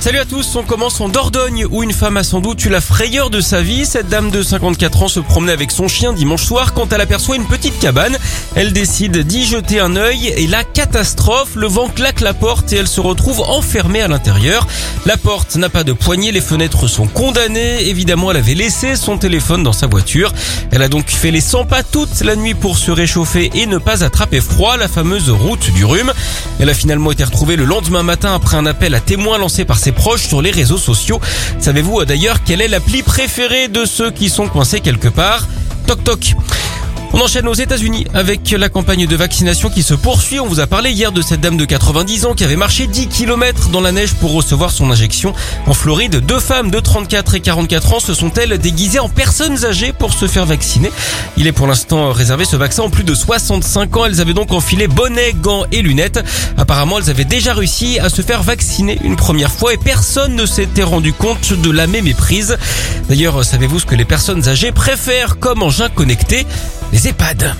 Salut à tous, on commence en Dordogne où une femme a sans doute eu la frayeur de sa vie. Cette dame de 54 ans se promenait avec son chien dimanche soir quand elle aperçoit une petite cabane. Elle décide d'y jeter un œil et la catastrophe, le vent claque la porte et elle se retrouve enfermée à l'intérieur. La porte n'a pas de poignée, les fenêtres sont condamnées. Évidemment, elle avait laissé son téléphone dans sa voiture. Elle a donc fait les 100 pas toute la nuit pour se réchauffer et ne pas attraper froid, la fameuse route du rhume. Elle a finalement été retrouvée le lendemain matin après un appel à témoins lancé par ses proches sur les réseaux sociaux. Savez-vous euh, d'ailleurs quelle est l'appli préférée de ceux qui sont coincés quelque part? Toc toc. On enchaîne aux États-Unis avec la campagne de vaccination qui se poursuit. On vous a parlé hier de cette dame de 90 ans qui avait marché 10 km dans la neige pour recevoir son injection. En Floride, deux femmes de 34 et 44 ans se sont-elles déguisées en personnes âgées pour se faire vacciner. Il est pour l'instant réservé ce vaccin en plus de 65 ans. Elles avaient donc enfilé bonnet, gants et lunettes. Apparemment, elles avaient déjà réussi à se faire vacciner une première fois et personne ne s'était rendu compte de la même méprise. D'ailleurs, savez-vous ce que les personnes âgées préfèrent comme engin connecté? les EHPAD.